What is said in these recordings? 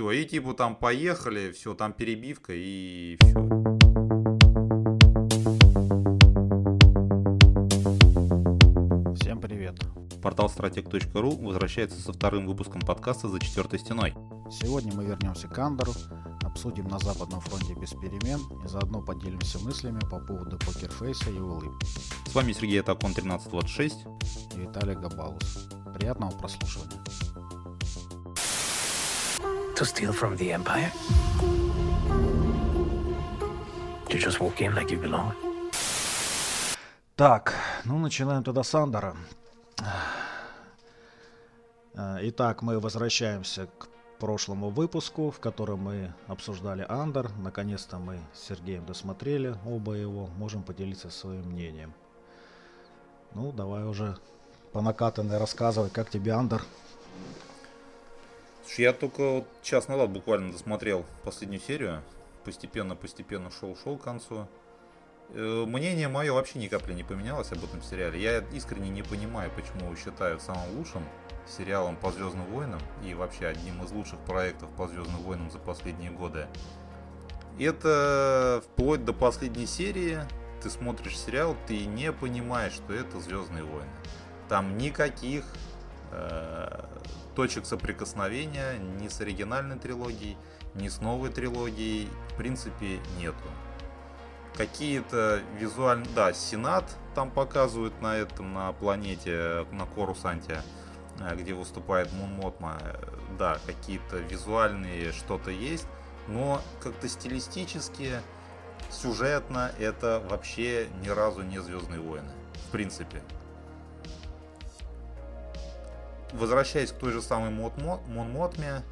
Все, и типа там поехали, все, там перебивка и все. Всем привет. Портал стратег.ру возвращается со вторым выпуском подкаста «За четвертой стеной». Сегодня мы вернемся к Андору, обсудим на Западном фронте без перемен и заодно поделимся мыслями по поводу покерфейса и улыбки. С вами Сергей Атакон 1326 и Виталий Габалус. Приятного прослушивания. To steal from the Empire? To just walk in like you belong? Так, ну начинаем тогда с Андора. Э, итак, мы возвращаемся к прошлому выпуску, в котором мы обсуждали Андер. Наконец-то мы с Сергеем досмотрели оба его, можем поделиться своим мнением. Ну, давай уже по накатанной рассказывай, как тебе Андер. Я только вот час назад буквально досмотрел последнюю серию. Постепенно-постепенно шел-шел к концу. Э, мнение мое вообще ни капли не поменялось об этом сериале. Я искренне не понимаю, почему его считают самым лучшим сериалом по Звездным войнам и вообще одним из лучших проектов по Звездным войнам за последние годы. Это вплоть до последней серии ты смотришь сериал, ты не понимаешь, что это Звездные войны. Там никаких э, точек соприкосновения ни с оригинальной трилогией, ни с новой трилогией в принципе нету. Какие-то визуальные... Да, Сенат там показывают на этом, на планете, на Корусанте, э, где выступает Мун Мотма. Да, какие-то визуальные что-то есть, но как-то стилистически, сюжетно это вообще ни разу не Звездные войны. В принципе возвращаясь к той же самой Мон Мотме,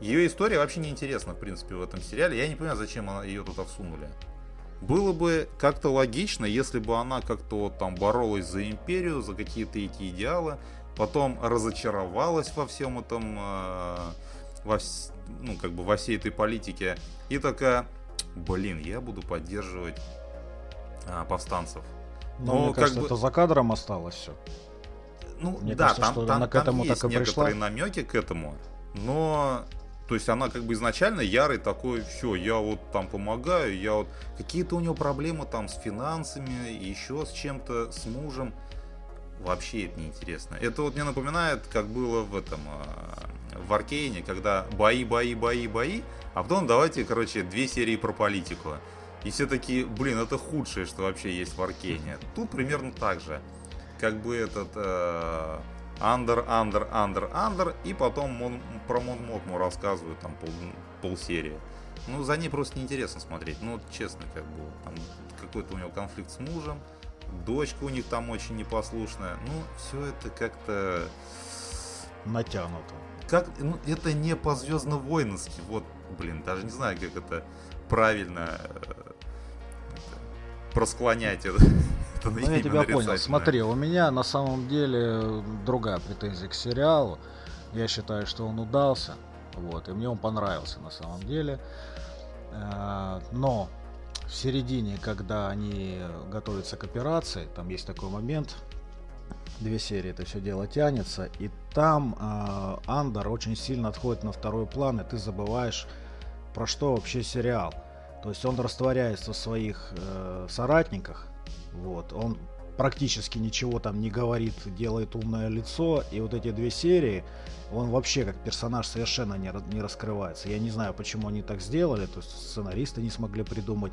ее история вообще не интересна, в принципе, в этом сериале. Я не понимаю, зачем она, ее туда всунули. Было бы как-то логично, если бы она как-то вот там боролась за империю, за какие-то эти идеалы, потом разочаровалась во всем этом, э, во, ну, как бы во всей этой политике, и такая, блин, я буду поддерживать э, повстанцев. Но, Но мне кажется, бы... это за кадром осталось все. Ну Мне да, кажется, там, там, она к этому там есть так и некоторые пришла. намеки к этому, но то есть она как бы изначально ярый такой, все, я вот там помогаю, я вот какие-то у него проблемы там с финансами, еще с чем-то, с мужем. Вообще это неинтересно. Это вот мне напоминает, как было в этом а, в Аркейне, когда бои, бои, бои, бои, а потом давайте, короче, две серии про политику. И все такие, блин, это худшее, что вообще есть в Аркейне. Тут примерно так же как бы этот Андер, Андер, Андер, Андер, и потом Мон, про Мон Мотму рассказывают там пол, полсерии. Ну, за ней просто неинтересно смотреть. Ну, честно, как бы, там какой-то у него конфликт с мужем, дочка у них там очень непослушная. Ну, все это как-то... Натянуто. Как, ну, это не по-звездно-воински. Вот, блин, даже не знаю, как это правильно э, это, просклонять это это Ну, я тебя понял. Смотри, у меня на самом деле другая претензия к сериалу. Я считаю, что он удался. Вот, и мне он понравился на самом деле. Э, но в середине, когда они готовятся к операции, там есть такой момент, две серии это все дело тянется, и там э, Андер очень сильно отходит на второй план, и ты забываешь, про что вообще сериал. То есть он растворяется в своих э, соратниках, вот, он практически ничего там не говорит, делает умное лицо, и вот эти две серии, он вообще как персонаж совершенно не, не раскрывается. Я не знаю, почему они так сделали, то есть сценаристы не смогли придумать,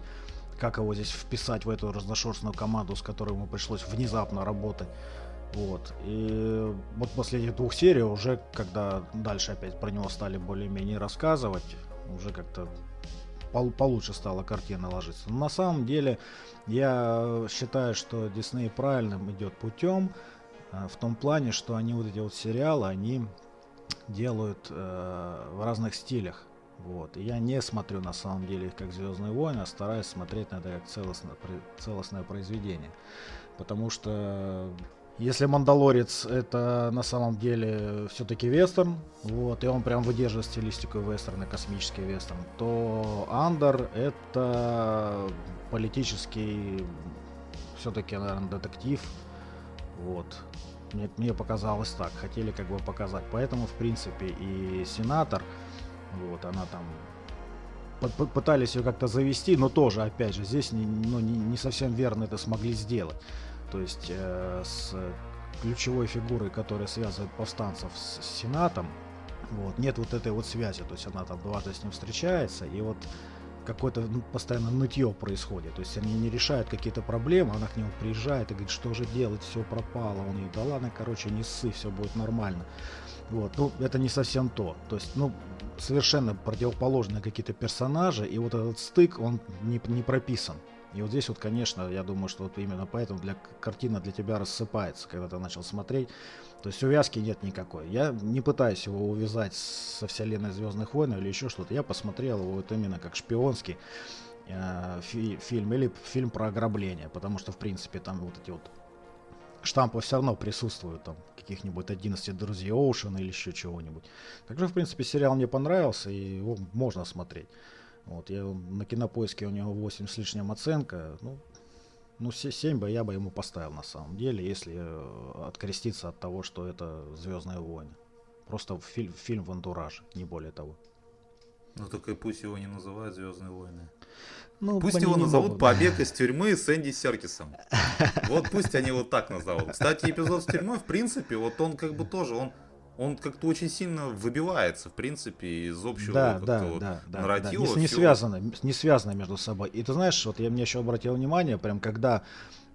как его здесь вписать в эту разношерстную команду, с которой ему пришлось внезапно работать. Вот. И вот последних двух серий уже, когда дальше опять про него стали более-менее рассказывать, уже как-то получше стала картина ложиться. Но на самом деле я считаю, что Дисней правильным идет путем э, в том плане, что они вот эти вот сериалы, они делают э, в разных стилях. Вот. И я не смотрю на самом деле их как Звездные войны, а стараюсь смотреть на это как целостное, целостное произведение. Потому что если Мандалорец это на самом деле все-таки вестерн, вот, и он прям выдерживает стилистику вестерна, космический вестерн, то Андер это политический все-таки, наверное, детектив. Вот. Мне, мне показалось так, хотели как бы показать. Поэтому, в принципе, и сенатор Вот, она там пытались ее как-то завести, но тоже, опять же, здесь не, ну, не, не совсем верно это смогли сделать. То есть э, с ключевой фигурой, которая связывает повстанцев с Сенатом, вот, нет вот этой вот связи. То есть она там дважды с ним встречается, и вот какое-то ну, постоянно нытье происходит. То есть они не решают какие-то проблемы, она к нему приезжает и говорит, что же делать, все пропало. Он ей, да ладно, короче, не ссы, все будет нормально. Вот, ну, это не совсем то. То есть, ну, совершенно противоположные какие-то персонажи, и вот этот стык, он не, не прописан. И вот здесь вот, конечно, я думаю, что вот именно поэтому для, картина для тебя рассыпается, когда ты начал смотреть. То есть увязки нет никакой. Я не пытаюсь его увязать со вселенной Звездных войн или еще что-то. Я посмотрел его вот именно как шпионский э, фи- фильм или фильм про ограбление, потому что, в принципе, там вот эти вот штампы все равно присутствуют, там, каких-нибудь 11 друзей Оушена или еще чего-нибудь. Также, в принципе, сериал мне понравился, и его можно смотреть. Вот, я на кинопоиске у него 8 с лишним оценка. Ну, ну, 7 бы я бы ему поставил на самом деле, если э, откреститься от того, что это Звездные войны. Просто фильм, фильм в антураже, не более того. Ну только и пусть его не называют Звездные войны. Ну, пусть его назовут могут. «Побег из тюрьмы» с Энди Серкисом. Вот пусть они вот так назовут. Кстати, эпизод с тюрьмой, в принципе, вот он как бы тоже, он он как-то очень сильно выбивается, в принципе, из общего да, да, вот да, да, нарратива. Да. Не, не, связано, не связано между собой. И ты знаешь, вот я мне еще обратил внимание, прям когда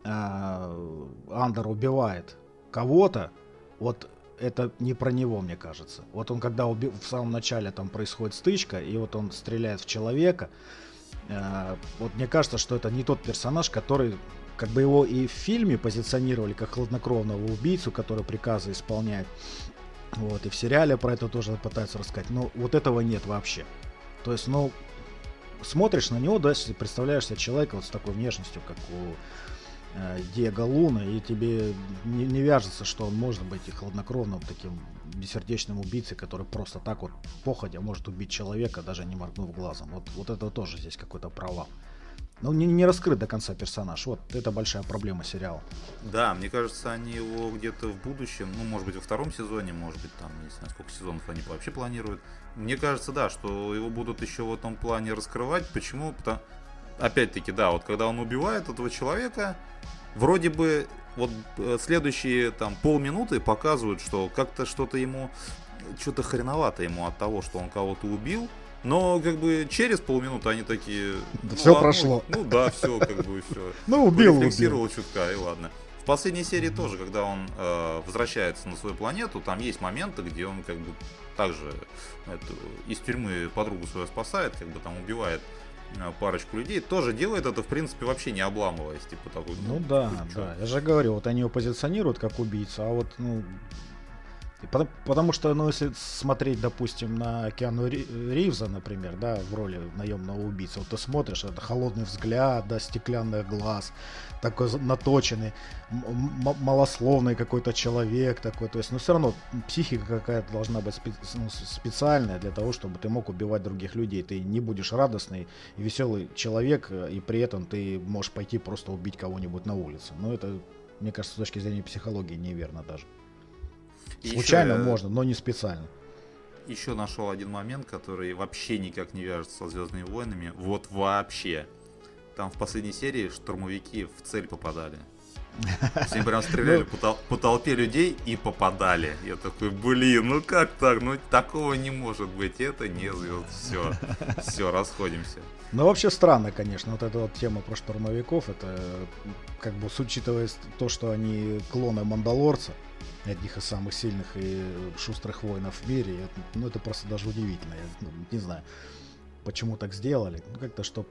э, Андер убивает кого-то, вот это не про него, мне кажется. Вот он когда уби... в самом начале там происходит стычка, и вот он стреляет в человека, э, вот мне кажется, что это не тот персонаж, который как бы его и в фильме позиционировали как хладнокровного убийцу, который приказы исполняет. Вот, и в сериале про это тоже пытаются рассказать. Но вот этого нет вообще. То есть, ну, смотришь на него, да, если представляешь себе человека вот с такой внешностью, как у э, Диего Луна, и тебе не, не вяжется, что он может быть и хладнокровным таким бессердечным убийцей, который просто так вот походя может убить человека, даже не моргнув глазом. Вот, вот это тоже здесь какой-то провал. Ну, не, не раскрыт до конца персонаж. Вот это большая проблема сериала. Да, мне кажется, они его где-то в будущем, ну, может быть, во втором сезоне, может быть, там, не знаю, сколько сезонов они вообще планируют. Мне кажется, да, что его будут еще в этом плане раскрывать. Почему? Потому... Опять-таки, да, вот когда он убивает этого человека, вроде бы вот э, следующие там полминуты показывают, что как-то что-то ему, что-то хреновато ему от того, что он кого-то убил, но как бы через полминуты они такие... Да ну, все ладно, прошло. Ну да, все, как бы все. Ну убил, убил. чутка, и ладно. В последней серии тоже, когда он э, возвращается на свою планету, там есть моменты, где он как бы также эту, из тюрьмы подругу свою спасает, как бы там убивает э, парочку людей, тоже делает это, в принципе, вообще не обламываясь, типа такой. Ну, ну да, да. Я же говорю, вот они его позиционируют как убийцу, а вот, ну, Потому, потому что, ну, если смотреть, допустим, на Киану Ривза, например, да, в роли наемного убийцы, вот ты смотришь, это холодный взгляд, да, стеклянный глаз, такой наточенный, малословный какой-то человек такой, то есть, ну, все равно психика какая-то должна быть спе- ну, специальная для того, чтобы ты мог убивать других людей. Ты не будешь радостный и веселый человек, и при этом ты можешь пойти просто убить кого-нибудь на улице. Но это, мне кажется, с точки зрения психологии неверно даже. Случайно еще, можно, но не специально. Еще нашел один момент, который вообще никак не вяжется со Звездными войнами. Вот вообще. Там в последней серии штурмовики в цель попадали. Они прям стреляли ну. по, тол- по толпе людей и попадали. Я такой, блин, ну как так? Ну такого не может быть. Это не звезд. Все, все, расходимся. Ну вообще странно, конечно. Вот эта вот тема про штурмовиков, это как бы учитывая то, что они клоны Мандалорца, одних из самых сильных и шустрых воинов в мире. Это, ну, это просто даже удивительно. Я ну, не знаю, почему так сделали. Ну, как-то, чтобы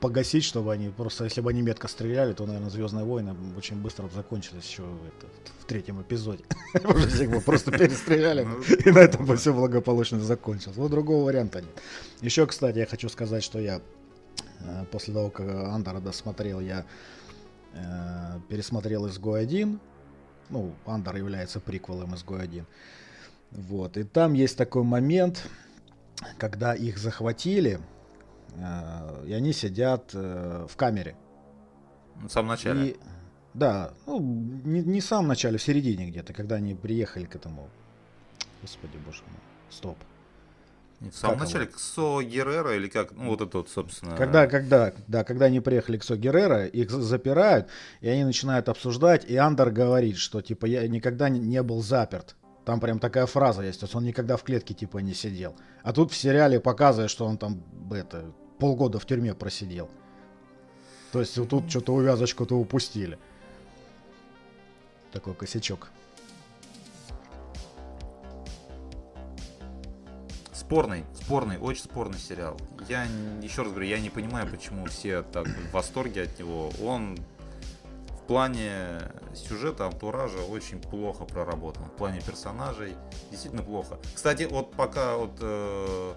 погасить, чтобы они просто, если бы они метко стреляли, то, наверное, Звездные войны очень быстро закончились еще это, в третьем эпизоде. Уже всех бы просто перестреляли, ну, и на этом бы все благополучно закончилось. Вот другого варианта нет. Еще, кстати, я хочу сказать, что я э, после того, как Андора досмотрел, я э, пересмотрел изгой 1, ну, Андер является приквелом изгой 1. Вот. И там есть такой момент, когда их захватили, и они сидят э, в камере. В самом начале. И, да, ну, не, не в самом начале, в середине где-то, когда они приехали к этому. Господи, боже мой. Стоп. В самом как начале Ксо Геррера или как, ну вот это вот, собственно. Когда, когда, да, когда они приехали к Ксо Геррера, их запирают, и они начинают обсуждать, и Андер говорит, что типа я никогда не был заперт. Там прям такая фраза есть, то есть он никогда в клетке типа не сидел. А тут в сериале показывает, что он там это, полгода в тюрьме просидел. То есть вот тут что-то увязочку-то упустили. Такой косячок. Спорный, спорный, очень спорный сериал. Я еще раз говорю, я не понимаю, почему все так в восторге от него. Он в плане сюжета, антуража очень плохо проработан. В плане персонажей действительно плохо. Кстати, вот пока вот э,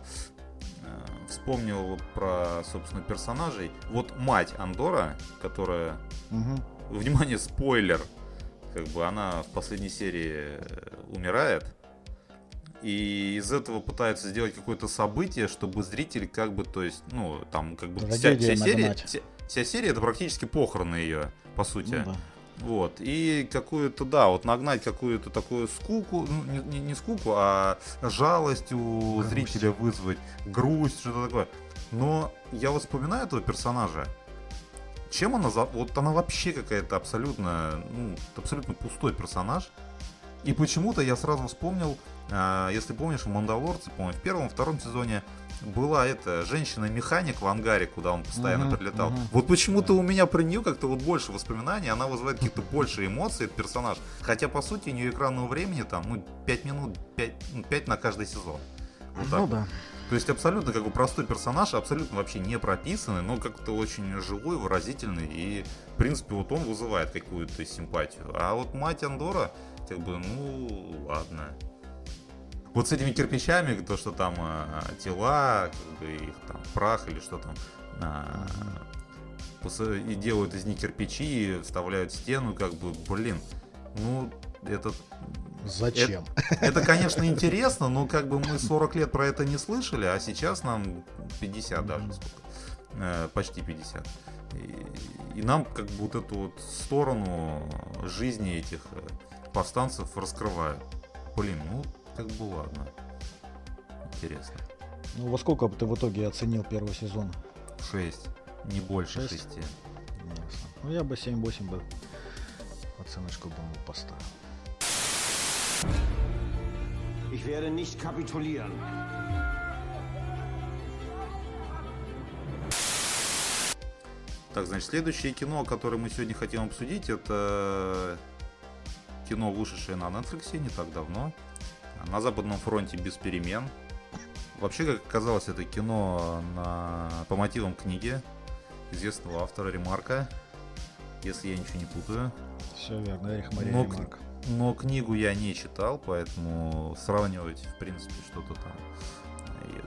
вспомнил про, собственно, персонажей. Вот мать Андора, которая... Угу. Внимание, спойлер! Как бы она в последней серии э, умирает. И из этого пытаются сделать какое-то событие, чтобы зритель как бы, то есть, ну, там, как бы вся, вся серия, вся, вся серия это практически похороны ее, по сути. Ну, да. Вот. И какую-то, да, вот нагнать какую-то такую скуку, ну, не, не, скуку, а жалость у грусть. зрителя вызвать, грусть, что-то такое. Но я вот вспоминаю этого персонажа. Чем она за... Вот она вообще какая-то абсолютно, ну, абсолютно пустой персонаж. И почему-то я сразу вспомнил, э, если помнишь, в Мандалорце, по-моему, в первом, втором сезоне была эта женщина-механик в ангаре, куда он постоянно uh-huh, прилетал. Uh-huh. Вот почему-то у меня про нее как-то вот больше воспоминаний, она вызывает какие-то больше эмоций, этот персонаж. Хотя, по сути, у нее экранного времени там, ну, 5 минут, 5, ну, 5 на каждый сезон. Вот ну да. То есть абсолютно как бы простой персонаж, абсолютно вообще не прописанный, но как-то очень живой, выразительный, и, в принципе, вот он вызывает какую-то симпатию. А вот мать Андора, как бы, ну, ладно вот с этими кирпичами, то, что там э, тела, как бы их там прах или что там, э, и делают из них кирпичи, вставляют в стену, как бы, блин, ну, это... Зачем? Это, это, конечно, интересно, но как бы мы 40 лет про это не слышали, а сейчас нам 50 даже, сколько, э, почти 50. И, и нам как бы вот эту вот сторону жизни этих э, повстанцев раскрывают. Блин, ну как бы ладно. Интересно. Ну, во сколько бы ты в итоге оценил первый сезон? 6. Не больше 6. 6. Ну, я бы 7-8 бы оценочку бы ему поставил. Ich werde nicht kapitulieren. Так, значит, следующее кино, которое мы сегодня хотим обсудить, это кино, вышедшее на Netflix не так давно. На Западном фронте без перемен. Вообще, как оказалось, это кино на... по мотивам книги известного автора Ремарка, если я ничего не путаю. Все верно, Эрих Мария но, Ремарк. Но книгу я не читал, поэтому сравнивать, в принципе, что-то там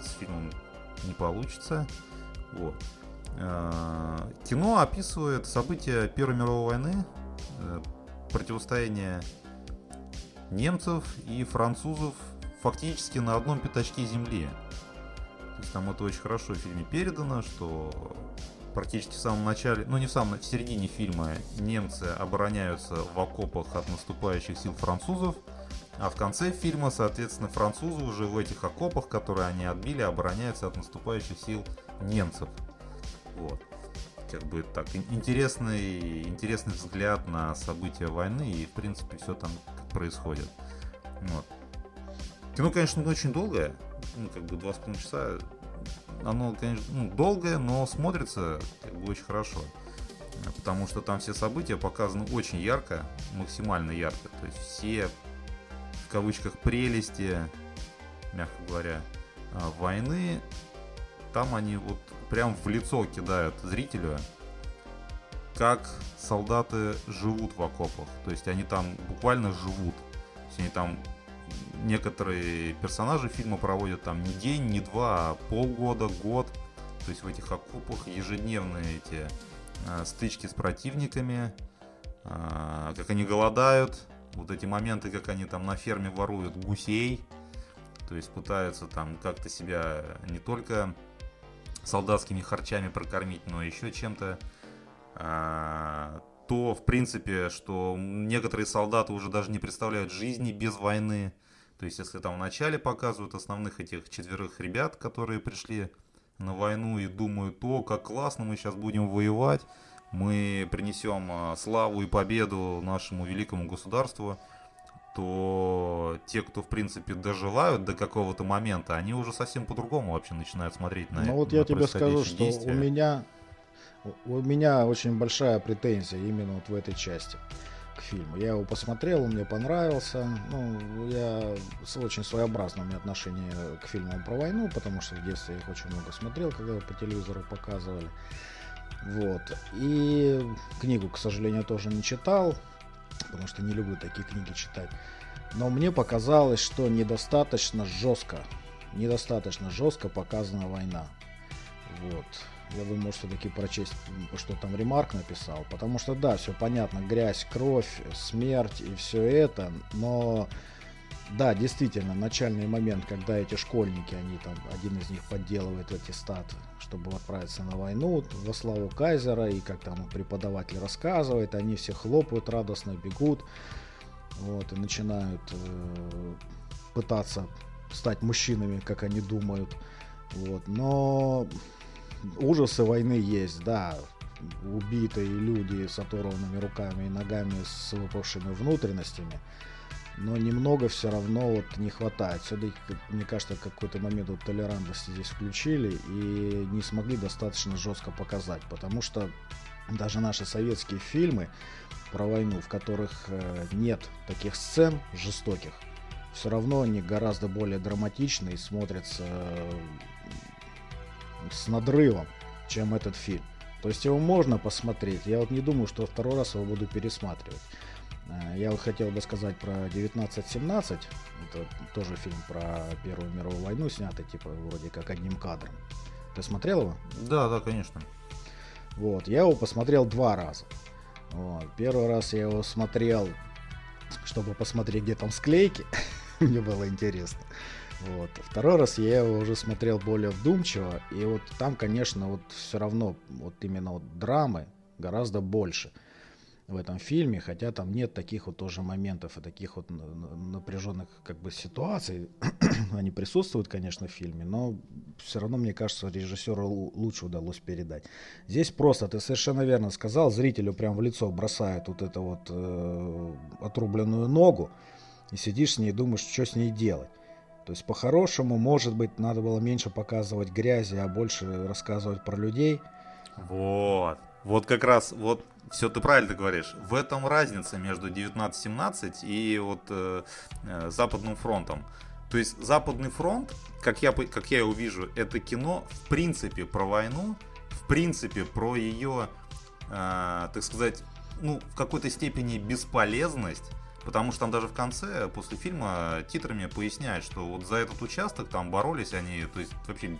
с фильмом не получится. Вот. Э, кино описывает события Первой мировой войны, э, противостояние немцев и французов фактически на одном пятачке земли. То есть там это очень хорошо в фильме передано, что практически в самом начале, ну не в самом, в середине фильма немцы обороняются в окопах от наступающих сил французов, а в конце фильма, соответственно, французы уже в этих окопах, которые они отбили, обороняются от наступающих сил немцев. Вот. Как бы так, интересный, интересный взгляд на события войны и, в принципе, все там происходит. Вот. Кино, конечно, очень долгое, ну, как бы два с половиной часа. Оно, конечно, ну, долгое, но смотрится как бы очень хорошо. Потому что там все события показаны очень ярко, максимально ярко. То есть все, в кавычках, прелести, мягко говоря, а, войны, там они вот прям в лицо кидают зрителю как солдаты живут в окопах. То есть они там буквально живут. То есть они там некоторые персонажи фильма проводят там не день, не два, а полгода, год. То есть в этих окопах ежедневные эти э, стычки с противниками, э, как они голодают, вот эти моменты, как они там на ферме воруют гусей, то есть пытаются там как-то себя не только солдатскими харчами прокормить, но еще чем-то то, в принципе, что некоторые солдаты уже даже не представляют жизни без войны. То есть, если там вначале показывают основных этих четверых ребят, которые пришли на войну и думают, о, как классно, мы сейчас будем воевать, мы принесем а, славу и победу нашему великому государству, то те, кто, в принципе, доживают до какого-то момента, они уже совсем по-другому вообще начинают смотреть на Ну вот я тебе скажу, что действия. у меня, у меня очень большая претензия именно вот в этой части к фильму. Я его посмотрел, он мне понравился. Ну, я с очень своеобразным отношением к фильмам про войну, потому что в детстве я их очень много смотрел, когда его по телевизору показывали. Вот. И книгу, к сожалению, тоже не читал, потому что не люблю такие книги читать. Но мне показалось, что недостаточно жестко, недостаточно жестко показана война. Вот. Я думаю, все-таки прочесть, что там Ремарк написал. Потому что, да, все понятно, грязь, кровь, смерть и все это. Но, да, действительно, начальный момент, когда эти школьники, они там, один из них подделывает эти статы, чтобы отправиться на войну во славу Кайзера, и как там преподаватель рассказывает, они все хлопают, радостно бегут, вот, и начинают э, пытаться стать мужчинами, как они думают. Вот, но ужасы войны есть, да. Убитые люди с оторванными руками и ногами, с выпавшими внутренностями. Но немного все равно вот не хватает. Все-таки, мне кажется, какой-то момент вот толерантности здесь включили и не смогли достаточно жестко показать. Потому что даже наши советские фильмы про войну, в которых э, нет таких сцен жестоких, все равно они гораздо более драматичны и смотрятся с надрывом, чем этот фильм. То есть его можно посмотреть. Я вот не думаю, что второй раз его буду пересматривать. Э, я вот хотел бы сказать про 1917. Это тоже фильм про Первую мировую войну, снятый типа вроде как одним кадром. Ты смотрел его? Да, да, конечно. Вот, я его посмотрел два раза. Вот. Первый раз я его смотрел, чтобы посмотреть, где там склейки. Мне было интересно. Вот. Второй раз я его уже смотрел более вдумчиво, и вот там, конечно, вот все равно вот именно вот драмы гораздо больше в этом фильме, хотя там нет таких вот тоже моментов и таких вот напряженных как бы ситуаций. Они присутствуют, конечно, в фильме, но все равно, мне кажется, режиссеру лучше удалось передать. Здесь просто, ты совершенно верно сказал, зрителю прям в лицо бросают вот эту вот э, отрубленную ногу, и сидишь с ней и думаешь, что с ней делать. То есть по-хорошему, может быть, надо было меньше показывать грязи, а больше рассказывать про людей. Вот. Вот как раз, вот все ты правильно говоришь. В этом разница между 1917 и вот э, э, Западным фронтом. То есть Западный фронт, как я, как я его вижу, это кино в принципе про войну, в принципе про ее, э, так сказать, ну, в какой-то степени бесполезность Потому что там даже в конце, после фильма, титрами поясняют, что вот за этот участок там боролись они, то есть вообще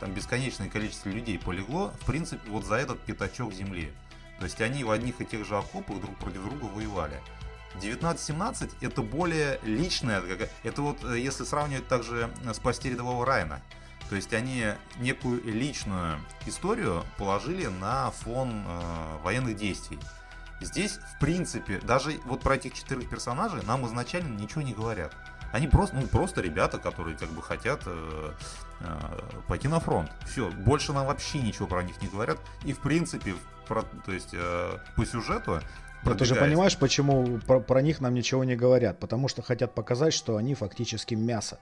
там бесконечное количество людей полегло, в принципе, вот за этот пятачок земли. То есть они в одних и тех же окопах друг против друга воевали. 1917 это более личное, это вот э, если сравнивать также «Спасти рядового Райна». То есть они некую личную историю положили на фон э, военных действий. Здесь, в принципе, даже вот про этих четырех персонажей нам изначально ничего не говорят. Они просто, ну, просто ребята, которые как бы хотят э, э, пойти на фронт. Все, больше нам вообще ничего про них не говорят. И в принципе, про, то есть э, по сюжету но ты же понимаешь, почему про, про них нам ничего не говорят? Потому что хотят показать, что они фактически мясо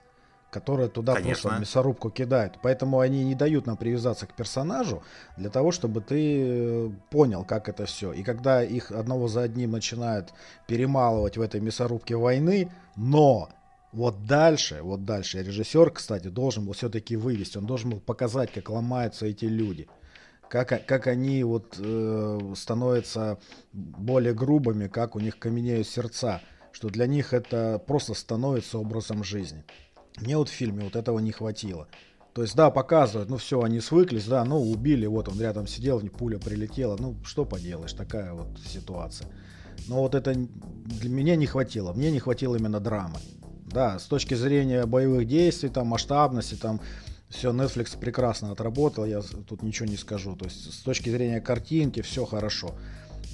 которые туда Конечно. просто мясорубку кидают. Поэтому они не дают нам привязаться к персонажу для того, чтобы ты э, понял, как это все. И когда их одного за одним начинают перемалывать в этой мясорубке войны, но вот дальше, вот дальше режиссер, кстати, должен был все-таки вывести, он должен был показать, как ломаются эти люди. Как, как они вот э, становятся более грубыми, как у них каменеют сердца, что для них это просто становится образом жизни. Мне вот в фильме вот этого не хватило. То есть, да, показывают, ну все, они свыклись, да, ну убили, вот он рядом сидел, пуля прилетела, ну что поделаешь, такая вот ситуация. Но вот это для меня не хватило, мне не хватило именно драмы. Да, с точки зрения боевых действий, там, масштабности, там, все, Netflix прекрасно отработал, я тут ничего не скажу. То есть, с точки зрения картинки, все хорошо.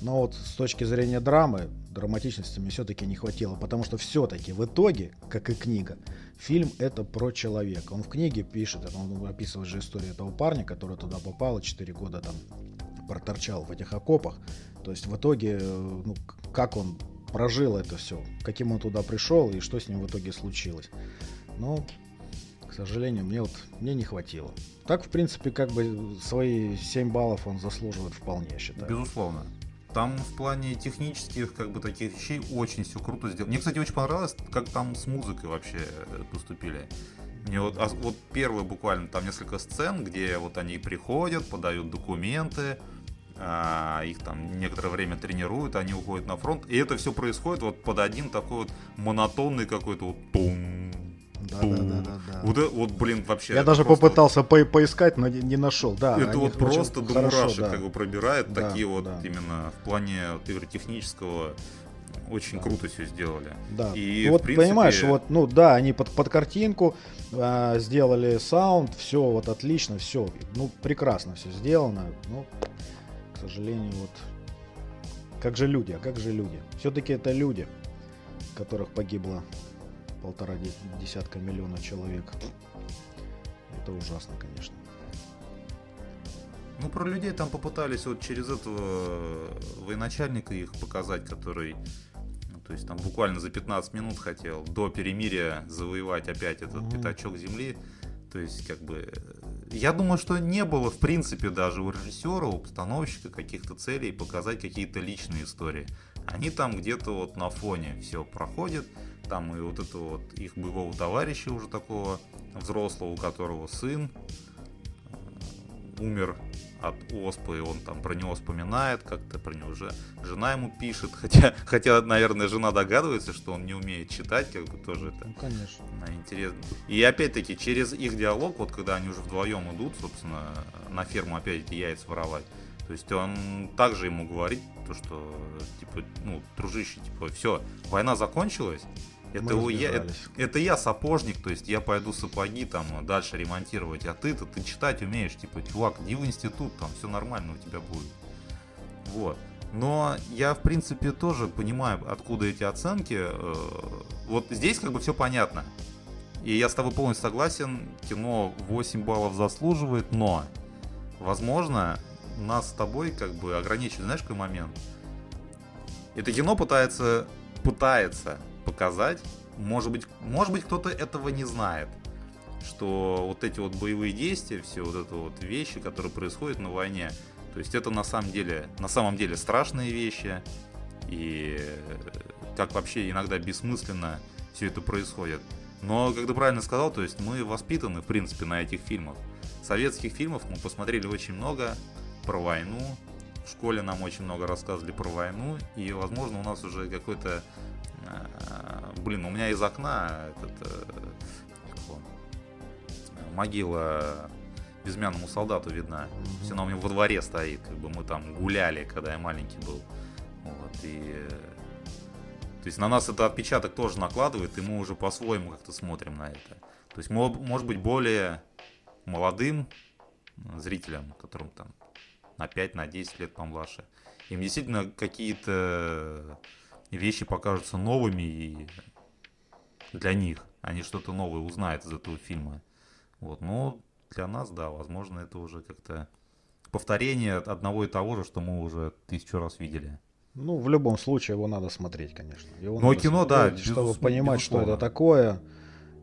Но вот с точки зрения драмы, драматичности мне все-таки не хватило, потому что все-таки в итоге, как и книга, фильм это про человека. Он в книге пишет, он описывает же историю этого парня, который туда попал и 4 года там проторчал в этих окопах. То есть в итоге, э, ну, как он прожил это все, каким он туда пришел и что с ним в итоге случилось. Но, к сожалению, мне вот мне не хватило. Так, в принципе, как бы свои 7 баллов он заслуживает вполне, я считаю. Безусловно. Там в плане технических, как бы, таких вещей очень все круто сделано. Мне, кстати, очень понравилось, как там с музыкой вообще э, поступили. Мне вот, а, вот первые буквально там несколько сцен, где вот они приходят, подают документы, а, их там некоторое время тренируют, они уходят на фронт, и это все происходит вот под один такой вот монотонный какой-то вот тум, да, да, да, да, да. Вот, вот, блин, вообще. Я даже попытался по поискать, но не, не нашел. Да, это вот просто до мурашек да. как бы пробирает. Да, такие вот да. именно в плане вот, технического очень да. круто все сделали. Да. И вот принципе... понимаешь, вот, ну да, они под, под картинку э, сделали саунд, все вот отлично, все, ну прекрасно все сделано. Ну, к сожалению, вот как же люди, а как же люди? Все-таки это люди, которых погибло полтора десятка миллиона человек. Это ужасно, конечно. Ну, про людей там попытались вот через этого военачальника их показать, который, ну, то есть там буквально за 15 минут хотел до перемирия завоевать опять этот угу. пятачок земли. То есть, как бы, я думаю, что не было, в принципе, даже у режиссера, у постановщика каких-то целей показать какие-то личные истории. Они там где-то вот на фоне все проходят там и вот этого вот их боевого товарища уже такого взрослого, у которого сын э, умер от оспы, и он там про него вспоминает, как-то про него уже жена ему пишет, хотя, хотя, наверное, жена догадывается, что он не умеет читать, как бы тоже это ну, конечно. интересно. И опять-таки, через их диалог, вот когда они уже вдвоем идут, собственно, на ферму опять эти яйца воровать, то есть он также ему говорит, то, что, типа, ну, дружище, типа, все, война закончилась, это, я, это, это я сапожник, то есть я пойду сапоги там дальше ремонтировать, а ты-то ты читать умеешь, типа, чувак, иди в институт, там все нормально у тебя будет. Вот. Но я, в принципе, тоже понимаю, откуда эти оценки. Э, вот здесь как бы все понятно. И я с тобой полностью согласен, кино 8 баллов заслуживает, но, возможно, нас с тобой как бы ограничивает, знаешь, какой момент? Это кино пытается, пытается показать. Может быть, может быть кто-то этого не знает, что вот эти вот боевые действия, все вот это вот вещи, которые происходят на войне, то есть это на самом деле, на самом деле страшные вещи, и как вообще иногда бессмысленно все это происходит. Но, как ты правильно сказал, то есть мы воспитаны, в принципе, на этих фильмах. Советских фильмов мы посмотрели очень много про войну. В школе нам очень много рассказывали про войну. И, возможно, у нас уже какой-то а, блин, у меня из окна этот, э, могила безымянному солдату видна. Mm-hmm. Все она у меня во дворе стоит, как бы мы там гуляли, когда я маленький был. Вот, и то есть на нас это отпечаток тоже накладывает, и мы уже по-своему как-то смотрим на это. То есть, может быть, более молодым зрителям, которым там на 5, на 10 лет помладше, им действительно какие-то вещи покажутся новыми и для них. Они что-то новое узнают из этого фильма. Вот. Но для нас, да, возможно, это уже как-то повторение одного и того же, что мы уже тысячу раз видели. Ну, в любом случае его надо смотреть, конечно. Его Но кино, смотреть, да, чтобы понимать, безусловно. что это такое,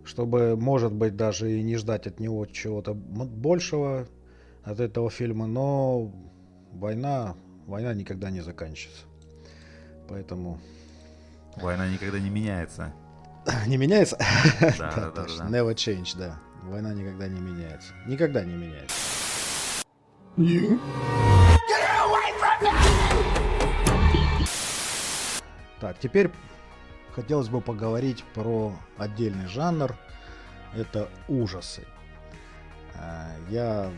чтобы, может быть, даже и не ждать от него чего-то большего от этого фильма, но война, война никогда не заканчивается. Поэтому Война никогда не меняется. Не меняется? Да, да, да, да. Never change, да. Война никогда не меняется. Никогда не меняется. Так, теперь хотелось бы поговорить про отдельный жанр. Это ужасы. А, я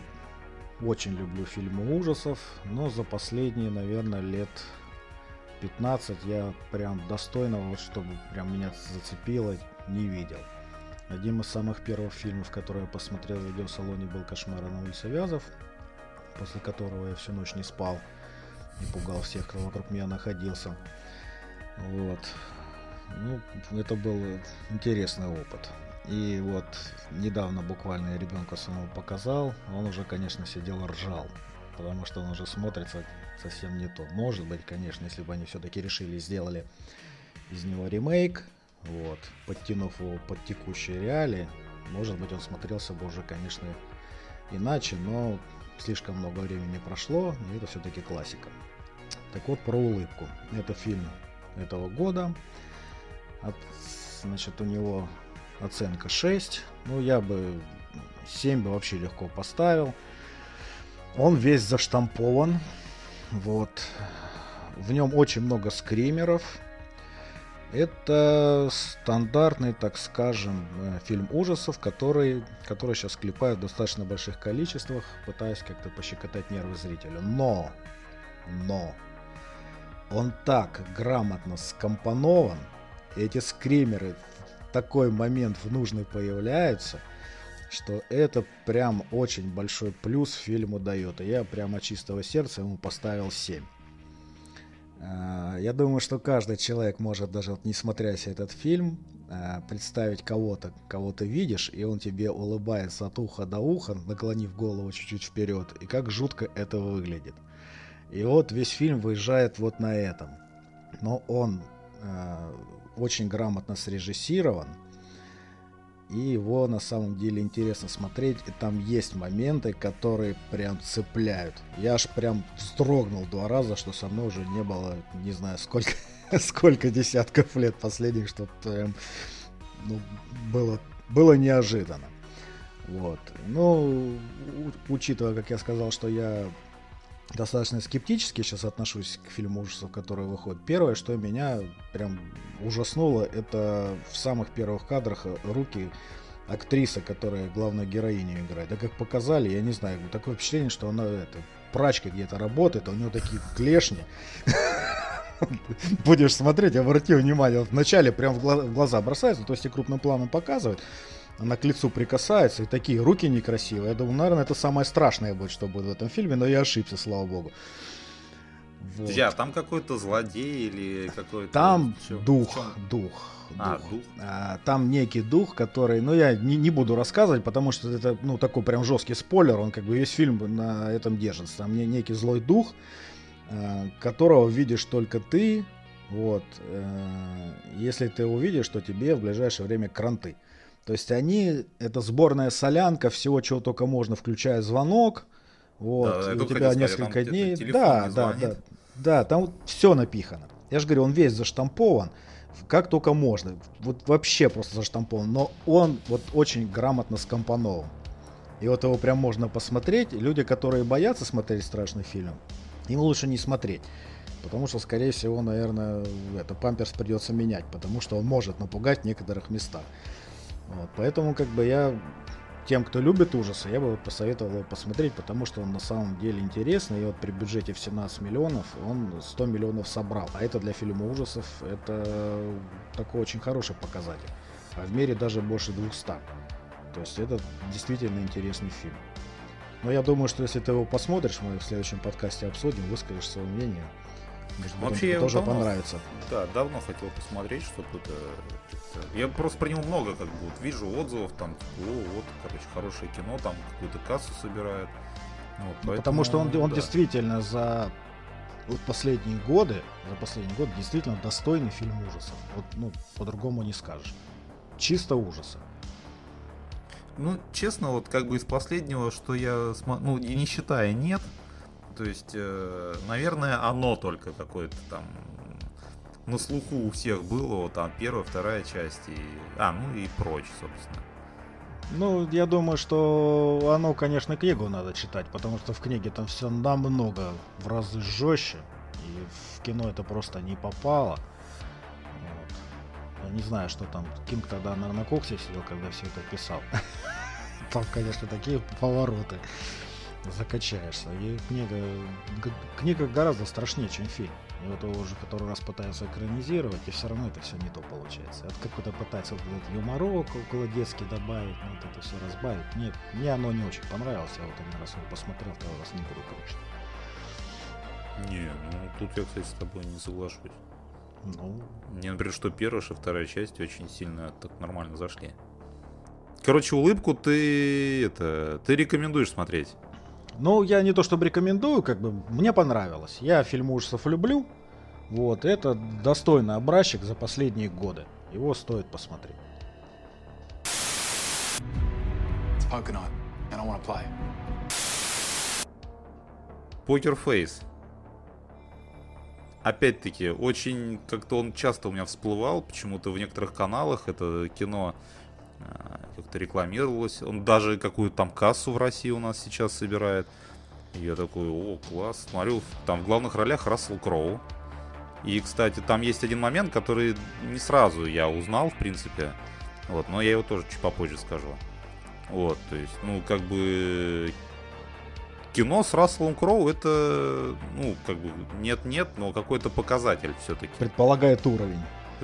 очень люблю фильмы ужасов, но за последние, наверное, лет 15 я прям достойного, чтобы прям меня зацепило, не видел. Одним из самых первых фильмов, которые я посмотрел в видеосалоне, был «Кошмар на улице Вязов», после которого я всю ночь не спал. и пугал всех, кто вокруг меня находился. Вот. Ну, это был интересный опыт. И вот недавно буквально я ребенка своему показал, он уже, конечно, сидел ржал, потому что он уже смотрится совсем не то. Может быть, конечно, если бы они все-таки решили сделали из него ремейк, вот, подтянув его под текущие реалии, может быть, он смотрелся бы уже, конечно, иначе, но слишком много времени прошло, и это все-таки классика. Так вот, про улыбку. Это фильм этого года. От, значит, у него оценка 6. Ну, я бы 7 бы вообще легко поставил. Он весь заштампован. Вот. В нем очень много скримеров. Это стандартный, так скажем, э, фильм ужасов, который, который сейчас клепают в достаточно больших количествах, пытаясь как-то пощекотать нервы зрителя. Но, но, он так грамотно скомпонован, эти скримеры такой момент в нужный появляются, что это прям очень большой плюс фильму дает. И я прямо чистого сердца ему поставил 7. А, я думаю, что каждый человек может, даже вот, не смотря этот фильм, а, представить кого-то, кого ты видишь, и он тебе улыбается от уха до уха, наклонив голову чуть-чуть вперед, и как жутко это выглядит. И вот весь фильм выезжает вот на этом. Но он э, очень грамотно срежиссирован, и его на самом деле интересно смотреть. И там есть моменты, которые прям цепляют. Я аж прям вздрогнул два раза, что со мной уже не было, не знаю, сколько, сколько десятков лет последних, что прям ну, было, было неожиданно. Вот. Ну, учитывая, как я сказал, что я достаточно скептически сейчас отношусь к фильму ужасов, который выходит. Первое, что меня прям ужаснуло, это в самых первых кадрах руки актрисы, которая главную героиню играет. Да как показали, я не знаю, такое впечатление, что она это, прачка где-то работает, а у нее такие клешни. Будешь смотреть, обрати внимание, вначале прям в глаза бросается, то есть и крупным планом показывает, она к лицу прикасается, и такие руки некрасивые. Я думаю, наверное, это самое страшное будет, что будет в этом фильме, но я ошибся, слава богу. Вот. Я, там какой-то злодей или какой-то... Там Чё? дух, дух. А, дух. А, там некий дух, который, ну я не, не буду рассказывать, потому что это, ну такой прям жесткий спойлер, он как бы весь фильм на этом держится. Там не, некий злой дух, а, которого видишь только ты, вот. А, если ты увидишь, то тебе в ближайшее время кранты. То есть они, это сборная солянка всего, чего только можно, включая звонок. Вот, да, и у тебя несколько сказать, дней. Да, да, да. Да, там все напихано. Я же говорю, он весь заштампован, как только можно. Вот вообще просто заштампован. Но он вот очень грамотно скомпонован. И вот его прям можно посмотреть. Люди, которые боятся смотреть страшный фильм, им лучше не смотреть. Потому что, скорее всего, наверное, это памперс придется менять, потому что он может напугать в некоторых местах. Вот, поэтому как бы я тем, кто любит ужасы, я бы посоветовал его посмотреть, потому что он на самом деле интересный. И вот при бюджете в 17 миллионов он 100 миллионов собрал. А это для фильма ужасов это такой очень хороший показатель. А в мире даже больше 200. То есть это действительно интересный фильм. Но я думаю, что если ты его посмотришь, мы в следующем подкасте обсудим, выскажешь свое мнение. Может, Вообще тоже давно, понравится. Да, давно хотел посмотреть, чтобы это. Я просто про него много как бы вот вижу отзывов, там, типа, о, вот, короче, хорошее кино, там какую-то кассу собирает. Вот, ну, поэтому, потому что он, он да. действительно за вот последние годы, за последний год действительно достойный фильм ужасов. Вот, ну, по-другому не скажешь. Чисто ужасы. Ну, честно, вот как бы из последнего, что я смотрю, ну, не считая нет, то есть, э, наверное, оно только какое-то там на слуху у всех было, вот там первая, вторая часть, и, а, ну и прочь, собственно. Ну, я думаю, что оно, конечно, книгу надо читать, потому что в книге там все намного в разы жестче, и в кино это просто не попало. Вот. Я не знаю, что там, Кинг тогда, наверное, на коксе сидел, когда все это писал. Там, конечно, такие повороты закачаешься. И книга, книга гораздо страшнее, чем фильм. И вот его уже который раз пытаются экранизировать, и все равно это все не то получается. Это какой-то пытается вот этот юморок около детский добавить, ну, вот это все разбавить. Мне, мне оно не очень понравилось, я вот один раз его посмотрел, второй раз не буду, конечно. Не, ну тут я, кстати, с тобой не соглашусь. Ну. Мне, например, что первая, что вторая часть очень сильно так нормально зашли. Короче, улыбку ты это ты рекомендуешь смотреть. Ну, я не то чтобы рекомендую, как бы мне понравилось. Я фильм ужасов люблю. Вот, это достойный образчик за последние годы. Его стоит посмотреть. Покер Фейс. Опять-таки, очень как-то он часто у меня всплывал, почему-то в некоторых каналах это кино как-то рекламировалось. Он даже какую-то там кассу в России у нас сейчас собирает. Я такой, о, класс. Смотрю, там в главных ролях Рассел Кроу. И, кстати, там есть один момент, который не сразу я узнал, в принципе. Вот, но я его тоже чуть попозже скажу. Вот, то есть, ну, как бы кино с Расселом Кроу это, ну, как бы, нет-нет, но какой-то показатель все-таки. Предполагает уровень.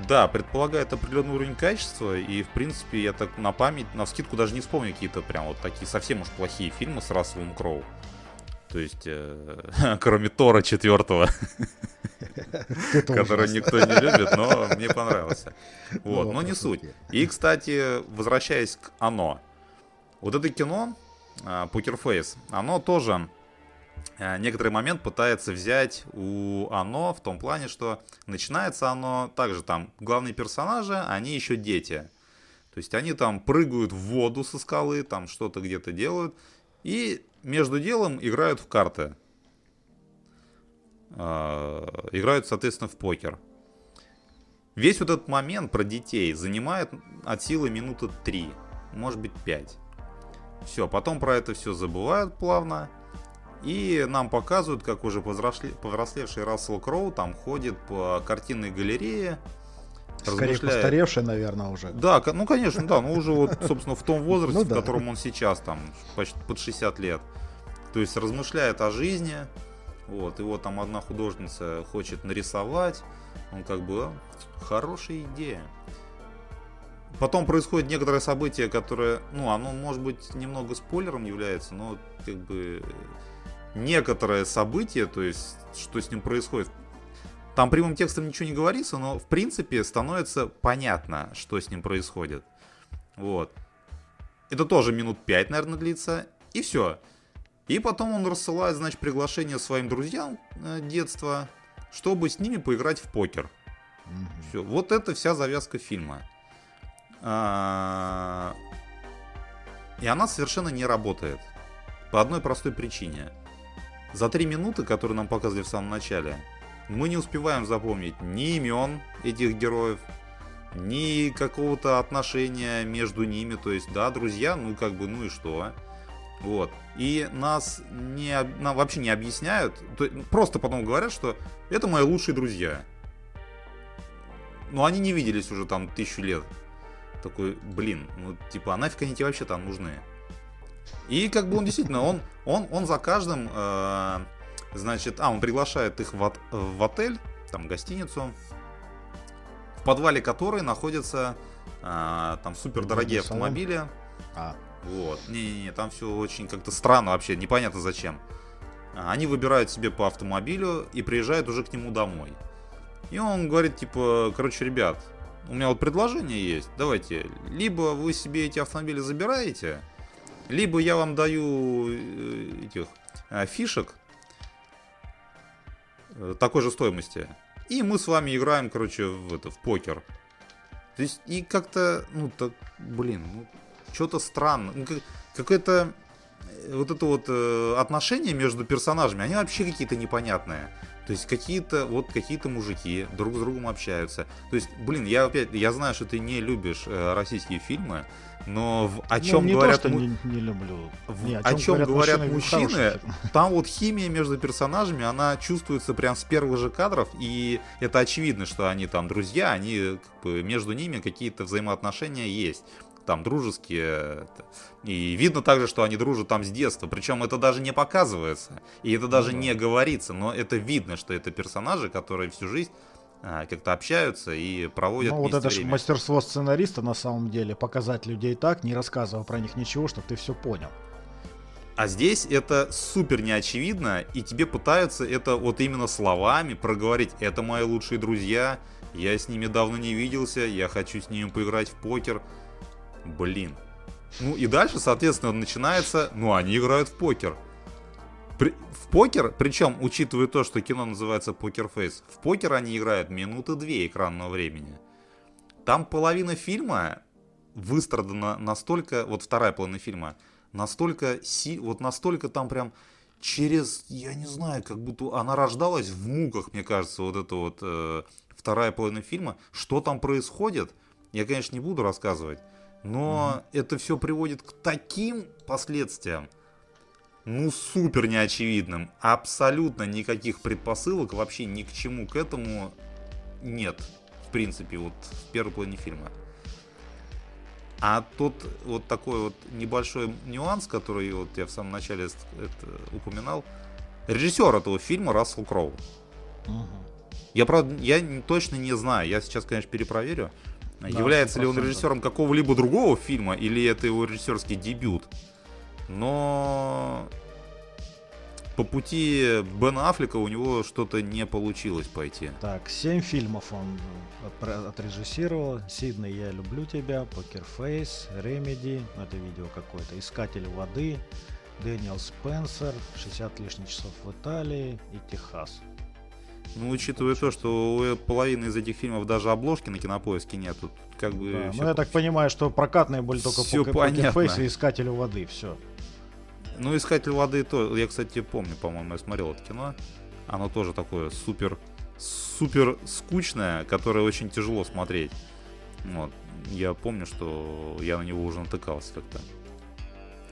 Да, предполагает определенный уровень качества, и, в принципе, я так на память, на скидку даже не вспомню какие-то прям вот такие совсем уж плохие фильмы с Расселом Кроу. То есть, э, кроме Тора четвертого, который никто не любит, но мне понравился. Вот, ну, но не суть. И, кстати, возвращаясь к Оно. Вот это кино, Покерфейс, оно тоже некоторый момент пытается взять у оно в том плане, что начинается оно также там главные персонажи, они еще дети. То есть они там прыгают в воду со скалы, там что-то где-то делают. И между делом играют в карты. Э, играют, соответственно, в покер. Весь вот этот момент про детей занимает от силы минуты 3, может быть 5. Все, потом про это все забывают плавно. И нам показывают, как уже повзрослевший Рассел Кроу там ходит по картинной галерее. Скорее постаревший, наверное, уже. Да, ну конечно, да, ну уже вот, собственно, в том возрасте, ну, да. в котором он сейчас, там, почти под 60 лет. То есть размышляет о жизни, вот, его там одна художница хочет нарисовать, он как бы, «А, хорошая идея. Потом происходит некоторое событие, которое, ну, оно может быть немного спойлером является, но как бы некоторое событие, то есть что с ним происходит. Там прямым текстом ничего не говорится, но в принципе становится понятно, что с ним происходит. Вот. Это тоже минут 5, наверное, длится. И все. И потом он рассылает, значит, приглашение своим друзьям э, детства, чтобы с ними поиграть в покер. Mm-hmm. Все. Вот это вся завязка фильма. А, и она совершенно не работает. По одной простой причине. За три минуты, которые нам показывали в самом начале, мы не успеваем запомнить ни имен этих героев, ни какого-то отношения между ними. То есть, да, друзья, ну как бы, ну и что? Вот. И нас не, нам вообще не объясняют. То, просто потом говорят, что это мои лучшие друзья. Но они не виделись уже там тысячу лет такой, блин, ну типа, а нафиг они тебе вообще там нужны? И как бы он действительно, он, он, он за каждым, э, значит, а, он приглашает их в, в отель, там, гостиницу, в подвале которой находятся э, там супер дорогие автомобили. А. Вот. Не-не-не, там все очень как-то странно вообще, непонятно зачем. Они выбирают себе по автомобилю и приезжают уже к нему домой. И он говорит, типа, короче, ребят, у меня вот предложение есть. Давайте, либо вы себе эти автомобили забираете, либо я вам даю э, этих э, фишек э, такой же стоимости. И мы с вами играем, короче, в это, в покер. То есть, и как-то, ну, так, блин, ну, что-то странно. Ну, как, какое-то вот это вот э, отношения между персонажами, они вообще какие-то непонятные. То есть какие-то вот какие-то мужики друг с другом общаются. То есть, блин, я опять я знаю, что ты не любишь э, российские фильмы, но в, о чем ну, не говорят то, что не, не люблю. В, не, о, чем о чем говорят, говорят мужчины, мужчины там вот химия между персонажами, она чувствуется прям с первых же кадров, и это очевидно, что они там друзья, они как бы между ними какие-то взаимоотношения есть там дружеские. И видно также, что они дружат там с детства. Причем это даже не показывается. И это даже ну, не говорится. Но это видно, что это персонажи, которые всю жизнь а, как-то общаются и проводят Ну вот это же мастерство сценариста на самом деле. Показать людей так, не рассказывая про них ничего, чтобы ты все понял. А здесь это супер неочевидно, и тебе пытаются это вот именно словами проговорить. Это мои лучшие друзья, я с ними давно не виделся, я хочу с ними поиграть в покер. Блин. Ну и дальше, соответственно, начинается, ну они играют в покер. При, в покер, причем, учитывая то, что кино называется покерфейс, в покер они играют минуты две экранного времени. Там половина фильма выстрадана настолько, вот вторая половина фильма, настолько, си, вот настолько там прям через, я не знаю, как будто она рождалась в муках, мне кажется, вот это вот э, вторая половина фильма. Что там происходит, я, конечно, не буду рассказывать, но mm-hmm. это все приводит к таким последствиям, ну, супер неочевидным. Абсолютно никаких предпосылок вообще ни к чему к этому нет, в принципе, вот в первой половине фильма. А тот вот такой вот небольшой нюанс, который вот я в самом начале это упоминал, режиссер этого фильма Рассел Кроу. Угу. Я правда, я точно не знаю, я сейчас, конечно, перепроверю, да, является 100%. ли он режиссером какого-либо другого фильма или это его режиссерский дебют. Но по пути Бена Аффлека у него что-то не получилось пойти. Так, семь фильмов он отрежиссировал. Сидней, я люблю тебя, Покерфейс, Remedy, это видео какое-то, Искатель воды, Дэниел Спенсер, 60 лишних часов в Италии и Техас. Ну, учитывая то, что у половины из этих фильмов даже обложки на кинопоиске нет, тут как бы... Да, ну, я так понимаю, что прокатные были только все по Покерфейс и Искателю воды, все. Ну, Искатель воды то. Я, кстати, помню, по-моему, я смотрел это кино. Оно тоже такое супер, супер скучное, которое очень тяжело смотреть. Вот. Я помню, что я на него уже натыкался как-то.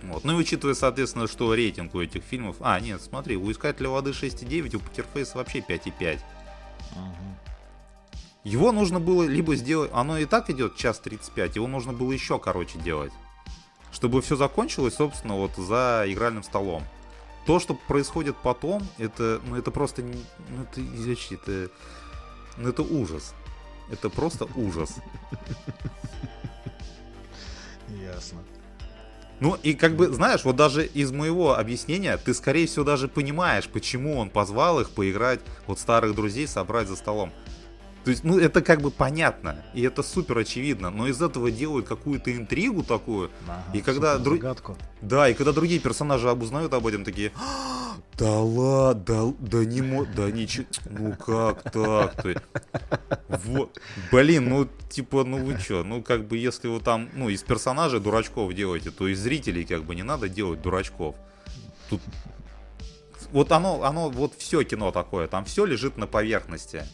Вот. Ну и учитывая, соответственно, что рейтинг у этих фильмов... А, нет, смотри, у Искателя воды 6,9, у Покерфейса вообще 5,5. Угу. Его нужно было либо сделать... Оно и так идет час 35, его нужно было еще короче делать чтобы все закончилось, собственно, вот за игральным столом. То, что происходит потом, это, ну, это просто, ну, это, извините, это, ну, это ужас. Это просто ужас. Ясно. Ну и как бы, знаешь, вот даже из моего объяснения ты, скорее всего, даже понимаешь, почему он позвал их поиграть, вот старых друзей собрать за столом. То есть, ну, это как бы понятно, и это супер очевидно, но из этого делают какую-то интригу такую, ага, и когда друг... Да, и когда другие персонажи обузнают об этом, такие, «А, да ладно, да, да не мо... да ничего, ну как так-то? Вот, блин, ну, типа, ну вы чё, ну, как бы, если вы там, ну, из персонажей дурачков делаете, то из зрителей, как бы, не надо делать дурачков. Тут вот оно, оно, вот все кино такое, там все лежит на поверхности.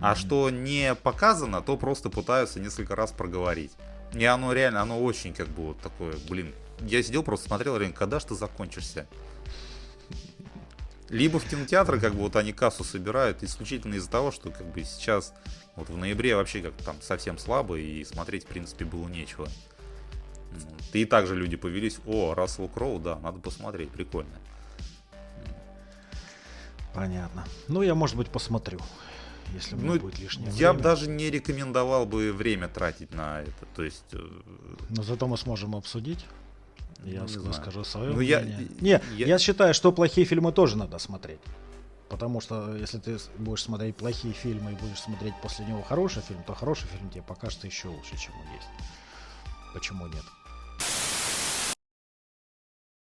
А что не показано, то просто пытаются несколько раз проговорить. И оно реально, оно очень как бы вот такое, блин. Я сидел, просто смотрел, реально, когда ж ты закончишься? Либо в кинотеатры, как бы вот они кассу собирают исключительно из-за того, что как бы сейчас вот в ноябре вообще как там совсем слабо и смотреть в принципе было нечего. И также люди повелись, о, Рассел Кроу, да, надо посмотреть, прикольно. Понятно. Ну, я, может быть, посмотрю если ну, будет лишнее Я время. бы даже не рекомендовал бы время тратить на это. То есть. Э, Но зато мы сможем обсудить. Я не скажу свое ну, мнение. Я, не, я... я считаю, что плохие фильмы тоже надо смотреть. Потому что если ты будешь смотреть плохие фильмы и будешь смотреть после него хороший фильм, то хороший фильм тебе покажется еще лучше, чем он есть. Почему нет?